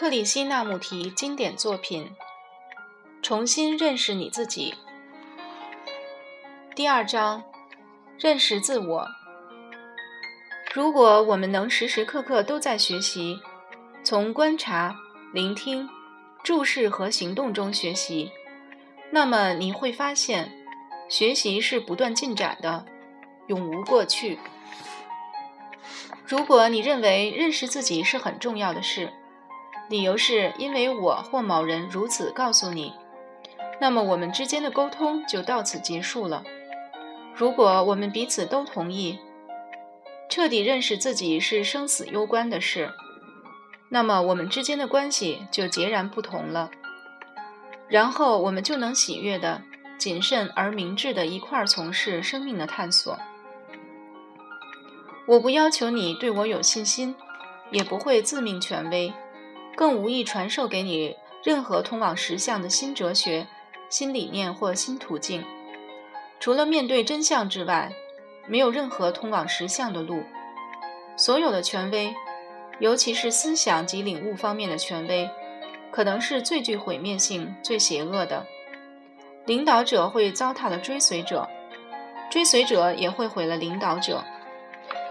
克里希那穆提经典作品《重新认识你自己》第二章：认识自我。如果我们能时时刻刻都在学习，从观察、聆听、注视和行动中学习，那么你会发现，学习是不断进展的，永无过去。如果你认为认识自己是很重要的事，理由是因为我或某人如此告诉你，那么我们之间的沟通就到此结束了。如果我们彼此都同意，彻底认识自己是生死攸关的事，那么我们之间的关系就截然不同了。然后我们就能喜悦的、谨慎而明智的一块儿从事生命的探索。我不要求你对我有信心，也不会自命权威。更无意传授给你任何通往实相的新哲学、新理念或新途径。除了面对真相之外，没有任何通往实相的路。所有的权威，尤其是思想及领悟方面的权威，可能是最具毁灭性、最邪恶的。领导者会糟蹋了追随者，追随者也会毁了领导者。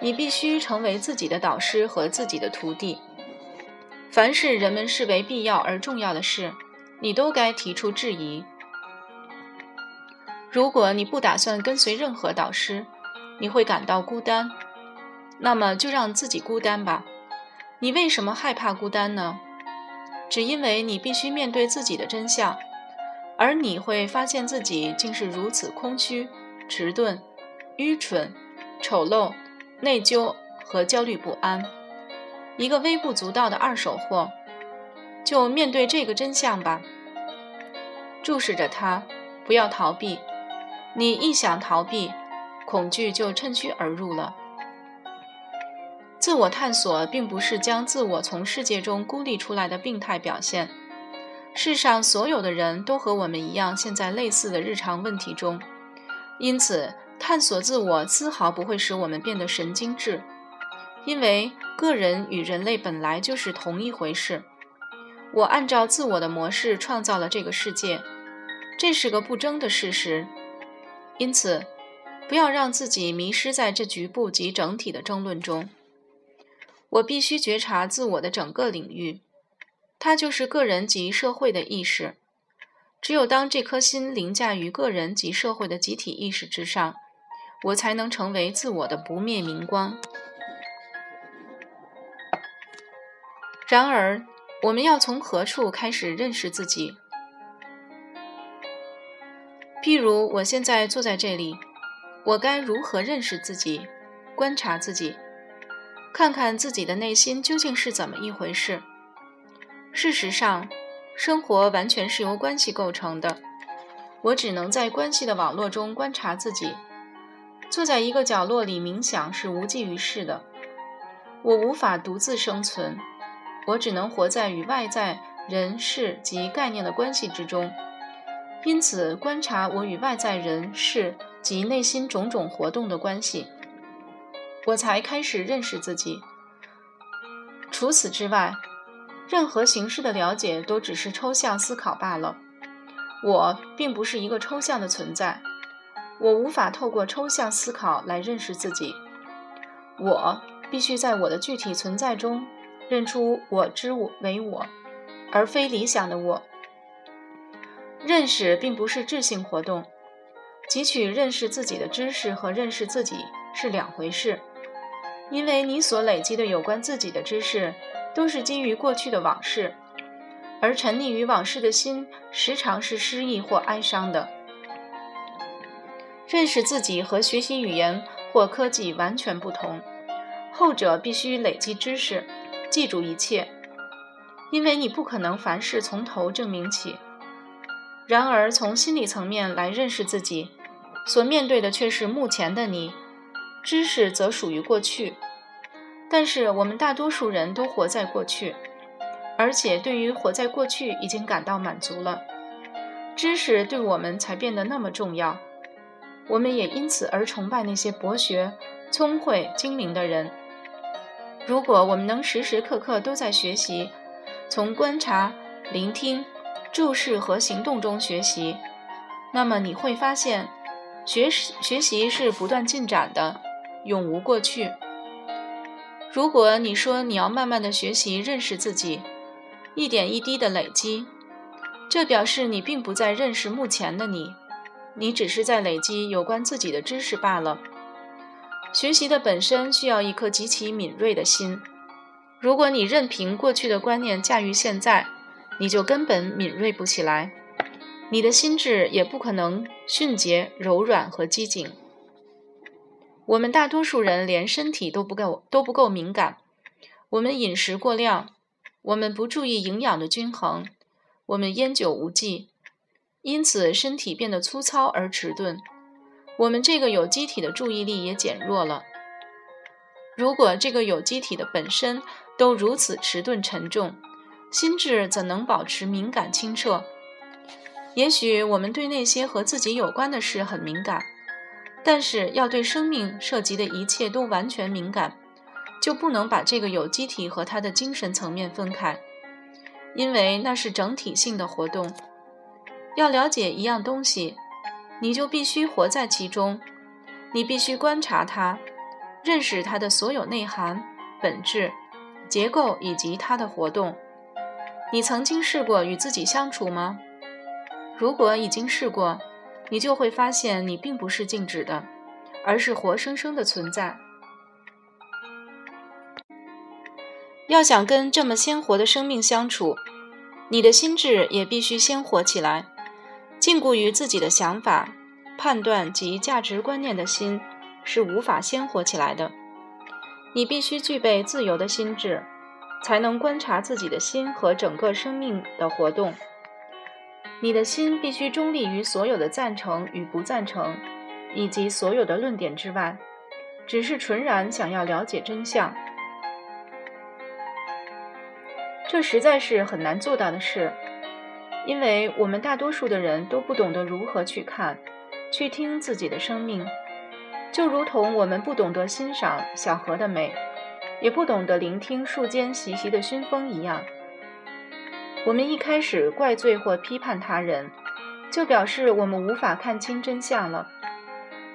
你必须成为自己的导师和自己的徒弟。凡是人们视为必要而重要的事，你都该提出质疑。如果你不打算跟随任何导师，你会感到孤单，那么就让自己孤单吧。你为什么害怕孤单呢？只因为你必须面对自己的真相，而你会发现自己竟是如此空虚、迟钝、愚蠢、丑陋、内疚和焦虑不安。一个微不足道的二手货，就面对这个真相吧。注视着它，不要逃避。你一想逃避，恐惧就趁虚而入了。自我探索并不是将自我从世界中孤立出来的病态表现。世上所有的人都和我们一样，陷在类似的日常问题中，因此探索自我丝毫不会使我们变得神经质。因为个人与人类本来就是同一回事。我按照自我的模式创造了这个世界，这是个不争的事实。因此，不要让自己迷失在这局部及整体的争论中。我必须觉察自我的整个领域，它就是个人及社会的意识。只有当这颗心凌驾于个人及社会的集体意识之上，我才能成为自我的不灭明光。然而，我们要从何处开始认识自己？譬如，我现在坐在这里，我该如何认识自己、观察自己，看看自己的内心究竟是怎么一回事？事实上，生活完全是由关系构成的。我只能在关系的网络中观察自己。坐在一个角落里冥想是无济于事的。我无法独自生存。我只能活在与外在人事及概念的关系之中，因此观察我与外在人事及内心种种活动的关系，我才开始认识自己。除此之外，任何形式的了解都只是抽象思考罢了。我并不是一个抽象的存在，我无法透过抽象思考来认识自己。我必须在我的具体存在中。认出我之我为我，而非理想的我。认识并不是智性活动，汲取认识自己的知识和认识自己是两回事。因为你所累积的有关自己的知识，都是基于过去的往事，而沉溺于往事的心，时常是失意或哀伤的。认识自己和学习语言或科技完全不同，后者必须累积知识。记住一切，因为你不可能凡事从头证明起。然而，从心理层面来认识自己，所面对的却是目前的你，知识则属于过去。但是，我们大多数人都活在过去，而且对于活在过去已经感到满足了。知识对我们才变得那么重要，我们也因此而崇拜那些博学、聪慧、精明的人。如果我们能时时刻刻都在学习，从观察、聆听、注视和行动中学习，那么你会发现，学习学习是不断进展的，永无过去。如果你说你要慢慢的学习认识自己，一点一滴的累积，这表示你并不在认识目前的你，你只是在累积有关自己的知识罢了。学习的本身需要一颗极其敏锐的心。如果你任凭过去的观念驾驭现在，你就根本敏锐不起来，你的心智也不可能迅捷、柔软和机警。我们大多数人连身体都不够都不够敏感，我们饮食过量，我们不注意营养的均衡，我们烟酒无忌，因此身体变得粗糙而迟钝。我们这个有机体的注意力也减弱了。如果这个有机体的本身都如此迟钝沉重，心智怎能保持敏感清澈？也许我们对那些和自己有关的事很敏感，但是要对生命涉及的一切都完全敏感，就不能把这个有机体和它的精神层面分开，因为那是整体性的活动。要了解一样东西。你就必须活在其中，你必须观察它，认识它的所有内涵、本质、结构以及它的活动。你曾经试过与自己相处吗？如果已经试过，你就会发现你并不是静止的，而是活生生的存在。要想跟这么鲜活的生命相处，你的心智也必须鲜活起来。禁锢于自己的想法、判断及价值观念的心是无法鲜活起来的。你必须具备自由的心智，才能观察自己的心和整个生命的活动。你的心必须中立于所有的赞成与不赞成，以及所有的论点之外，只是纯然想要了解真相。这实在是很难做到的事。因为我们大多数的人都不懂得如何去看、去听自己的生命，就如同我们不懂得欣赏小河的美，也不懂得聆听树间习习的熏风一样。我们一开始怪罪或批判他人，就表示我们无法看清真相了。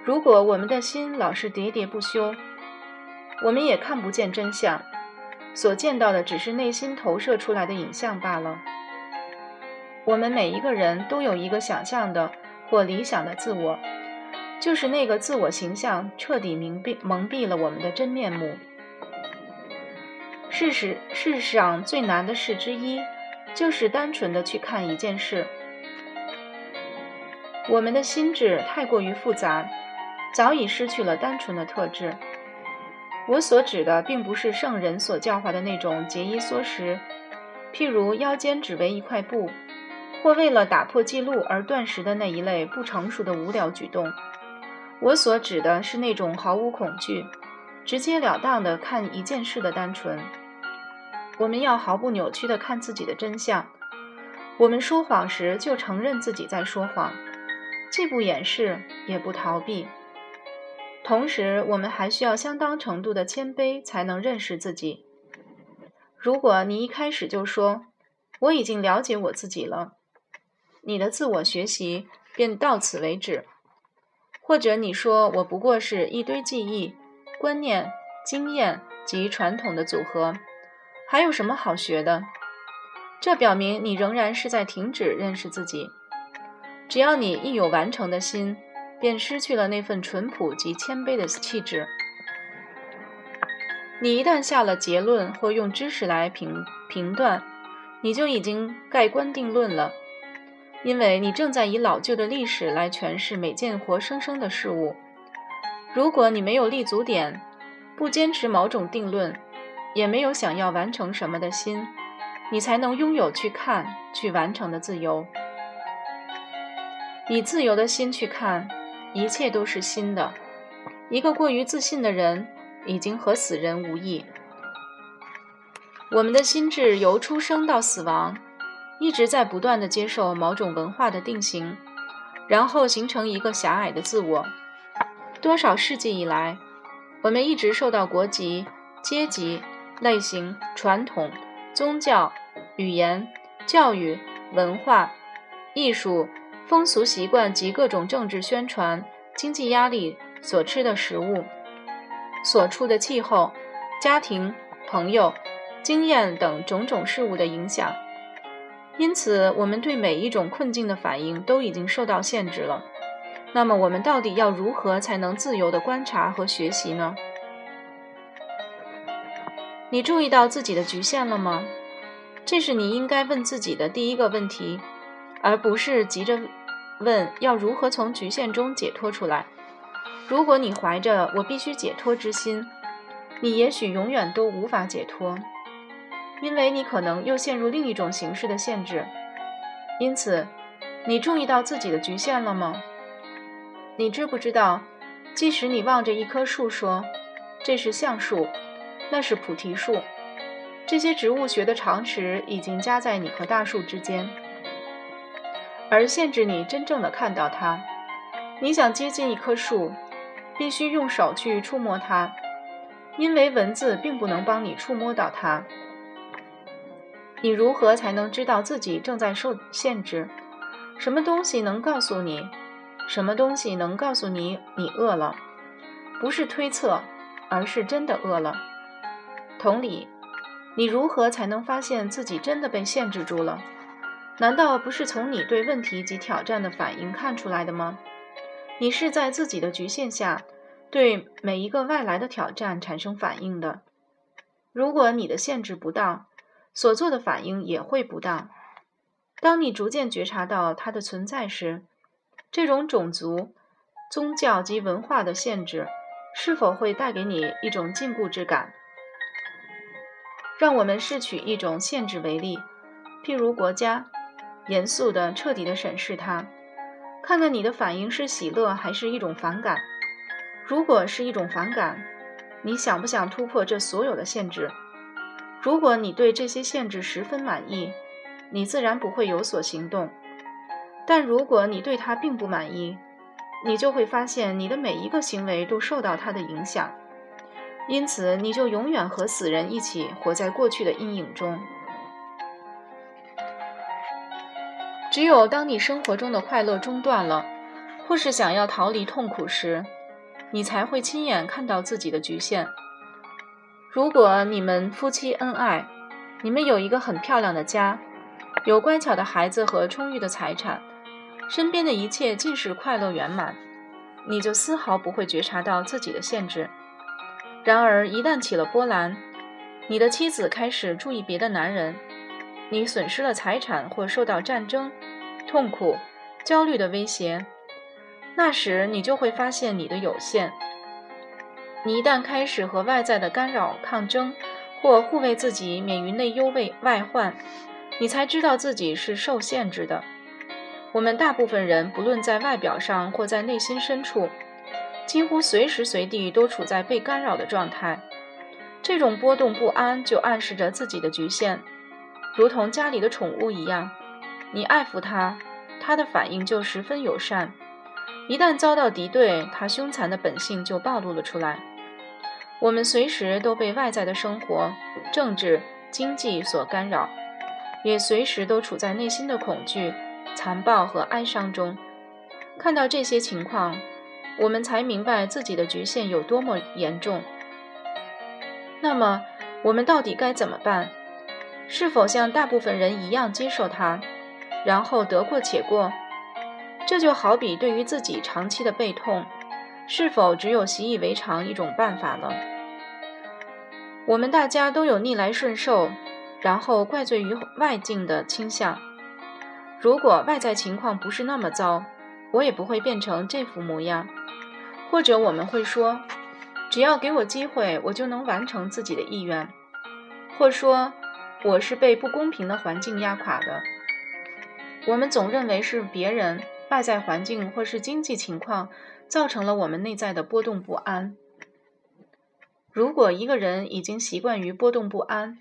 如果我们的心老是喋喋不休，我们也看不见真相，所见到的只是内心投射出来的影像罢了。我们每一个人都有一个想象的或理想的自我，就是那个自我形象彻底蒙蔽蒙蔽了我们的真面目。事实，世上最难的事之一，就是单纯的去看一件事。我们的心智太过于复杂，早已失去了单纯的特质。我所指的，并不是圣人所教化的那种节衣缩食，譬如腰间只围一块布。或为了打破记录而断食的那一类不成熟的无聊举动，我所指的是那种毫无恐惧、直截了当的看一件事的单纯。我们要毫不扭曲的看自己的真相。我们说谎时就承认自己在说谎，既不掩饰也不逃避。同时，我们还需要相当程度的谦卑才能认识自己。如果你一开始就说我已经了解我自己了，你的自我学习便到此为止，或者你说我不过是一堆记忆、观念、经验及传统的组合，还有什么好学的？这表明你仍然是在停止认识自己。只要你一有完成的心，便失去了那份淳朴及谦卑的气质。你一旦下了结论或用知识来评评断，你就已经盖棺定论了。因为你正在以老旧的历史来诠释每件活生生的事物。如果你没有立足点，不坚持某种定论，也没有想要完成什么的心，你才能拥有去看、去完成的自由。以自由的心去看，一切都是新的。一个过于自信的人，已经和死人无异。我们的心智由出生到死亡。一直在不断的接受某种文化的定型，然后形成一个狭隘的自我。多少世纪以来，我们一直受到国籍、阶级、类型、传统、宗教、语言、教育、文化、艺术、风俗习惯及各种政治宣传、经济压力、所吃的食物、所处的气候、家庭、朋友、经验等种种事物的影响。因此，我们对每一种困境的反应都已经受到限制了。那么，我们到底要如何才能自由地观察和学习呢？你注意到自己的局限了吗？这是你应该问自己的第一个问题，而不是急着问要如何从局限中解脱出来。如果你怀着“我必须解脱”之心，你也许永远都无法解脱。因为你可能又陷入另一种形式的限制，因此，你注意到自己的局限了吗？你知不知道，即使你望着一棵树说：“这是橡树，那是菩提树”，这些植物学的常识已经夹在你和大树之间，而限制你真正的看到它。你想接近一棵树，必须用手去触摸它，因为文字并不能帮你触摸到它。你如何才能知道自己正在受限制？什么东西能告诉你？什么东西能告诉你你饿了？不是推测，而是真的饿了。同理，你如何才能发现自己真的被限制住了？难道不是从你对问题及挑战的反应看出来的吗？你是在自己的局限下，对每一个外来的挑战产生反应的。如果你的限制不当，所做的反应也会不当。当你逐渐觉察到它的存在时，这种种族、宗教及文化的限制是否会带给你一种禁锢之感？让我们试取一种限制为例，譬如国家，严肃的、彻底的审视它，看看你的反应是喜乐还是一种反感。如果是一种反感，你想不想突破这所有的限制？如果你对这些限制十分满意，你自然不会有所行动；但如果你对它并不满意，你就会发现你的每一个行为都受到它的影响，因此你就永远和死人一起活在过去的阴影中。只有当你生活中的快乐中断了，或是想要逃离痛苦时，你才会亲眼看到自己的局限。如果你们夫妻恩爱，你们有一个很漂亮的家，有乖巧的孩子和充裕的财产，身边的一切尽是快乐圆满，你就丝毫不会觉察到自己的限制。然而，一旦起了波澜，你的妻子开始注意别的男人，你损失了财产或受到战争、痛苦、焦虑的威胁，那时你就会发现你的有限。你一旦开始和外在的干扰抗争，或护卫自己免于内忧外外患，你才知道自己是受限制的。我们大部分人，不论在外表上或在内心深处，几乎随时随地都处在被干扰的状态。这种波动不安就暗示着自己的局限，如同家里的宠物一样，你爱抚它，它的反应就十分友善；一旦遭到敌对，它凶残的本性就暴露了出来。我们随时都被外在的生活、政治、经济所干扰，也随时都处在内心的恐惧、残暴和哀伤中。看到这些情况，我们才明白自己的局限有多么严重。那么，我们到底该怎么办？是否像大部分人一样接受它，然后得过且过？这就好比对于自己长期的背痛。是否只有习以为常一种办法呢？我们大家都有逆来顺受，然后怪罪于外境的倾向。如果外在情况不是那么糟，我也不会变成这副模样。或者我们会说，只要给我机会，我就能完成自己的意愿。或说，我是被不公平的环境压垮的。我们总认为是别人、外在环境或是经济情况。造成了我们内在的波动不安。如果一个人已经习惯于波动不安，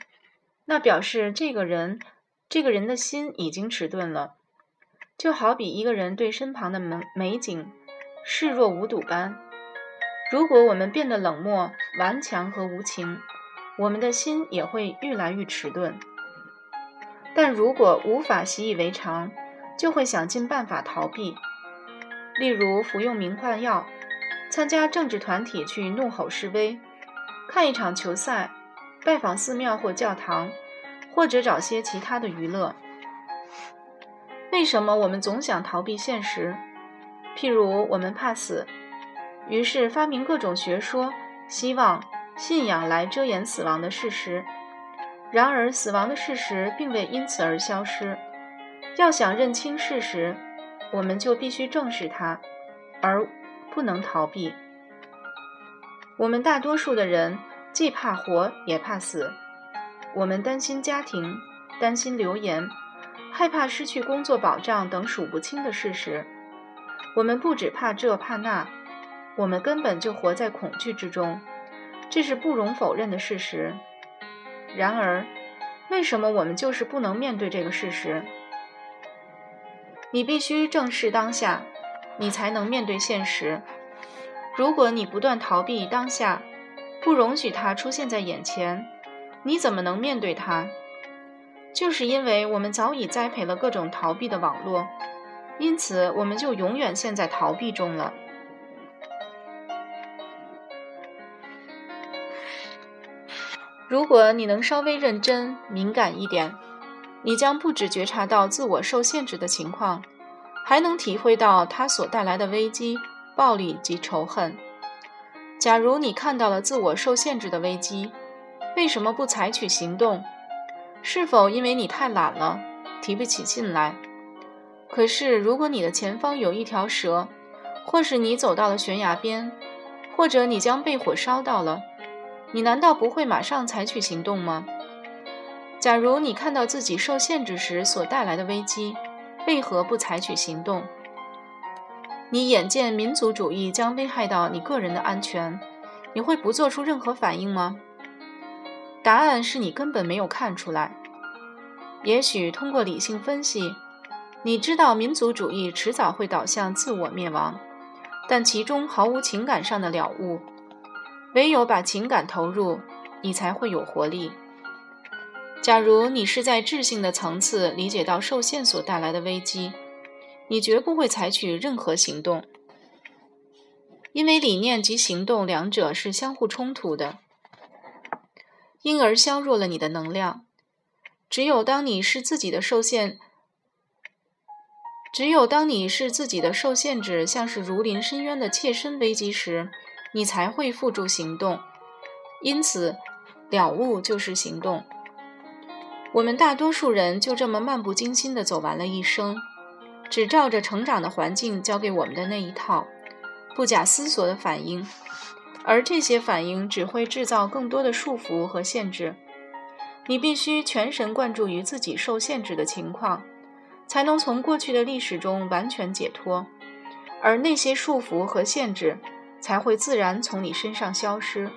那表示这个人这个人的心已经迟钝了。就好比一个人对身旁的美美景视若无睹般。如果我们变得冷漠、顽强和无情，我们的心也会愈来愈迟钝。但如果无法习以为常，就会想尽办法逃避。例如服用迷幻药、参加政治团体去怒吼示威、看一场球赛、拜访寺庙或教堂，或者找些其他的娱乐。为什么我们总想逃避现实？譬如我们怕死，于是发明各种学说、希望、信仰来遮掩死亡的事实。然而，死亡的事实并未因此而消失。要想认清事实，我们就必须正视它，而不能逃避。我们大多数的人既怕活也怕死。我们担心家庭，担心流言。害怕失去工作保障等数不清的事实，我们不只怕这怕那，我们根本就活在恐惧之中，这是不容否认的事实。然而，为什么我们就是不能面对这个事实？你必须正视当下，你才能面对现实。如果你不断逃避当下，不容许它出现在眼前，你怎么能面对它？就是因为我们早已栽培了各种逃避的网络，因此我们就永远陷在逃避中了。如果你能稍微认真、敏感一点，你将不止觉察到自我受限制的情况，还能体会到它所带来的危机、暴力及仇恨。假如你看到了自我受限制的危机，为什么不采取行动？是否因为你太懒了，提不起劲来？可是，如果你的前方有一条蛇，或是你走到了悬崖边，或者你将被火烧到了，你难道不会马上采取行动吗？假如你看到自己受限制时所带来的危机，为何不采取行动？你眼见民族主义将危害到你个人的安全，你会不做出任何反应吗？答案是你根本没有看出来。也许通过理性分析，你知道民族主义迟早会导向自我灭亡，但其中毫无情感上的了悟。唯有把情感投入，你才会有活力。假如你是在智性的层次理解到受限所带来的危机，你绝不会采取任何行动，因为理念及行动两者是相互冲突的。因而削弱了你的能量。只有当你是自己的受限，只有当你是自己的受限制，像是如临深渊的切身危机时，你才会付诸行动。因此，了悟就是行动。我们大多数人就这么漫不经心地走完了一生，只照着成长的环境教给我们的那一套，不假思索的反应。而这些反应只会制造更多的束缚和限制。你必须全神贯注于自己受限制的情况，才能从过去的历史中完全解脱，而那些束缚和限制才会自然从你身上消失。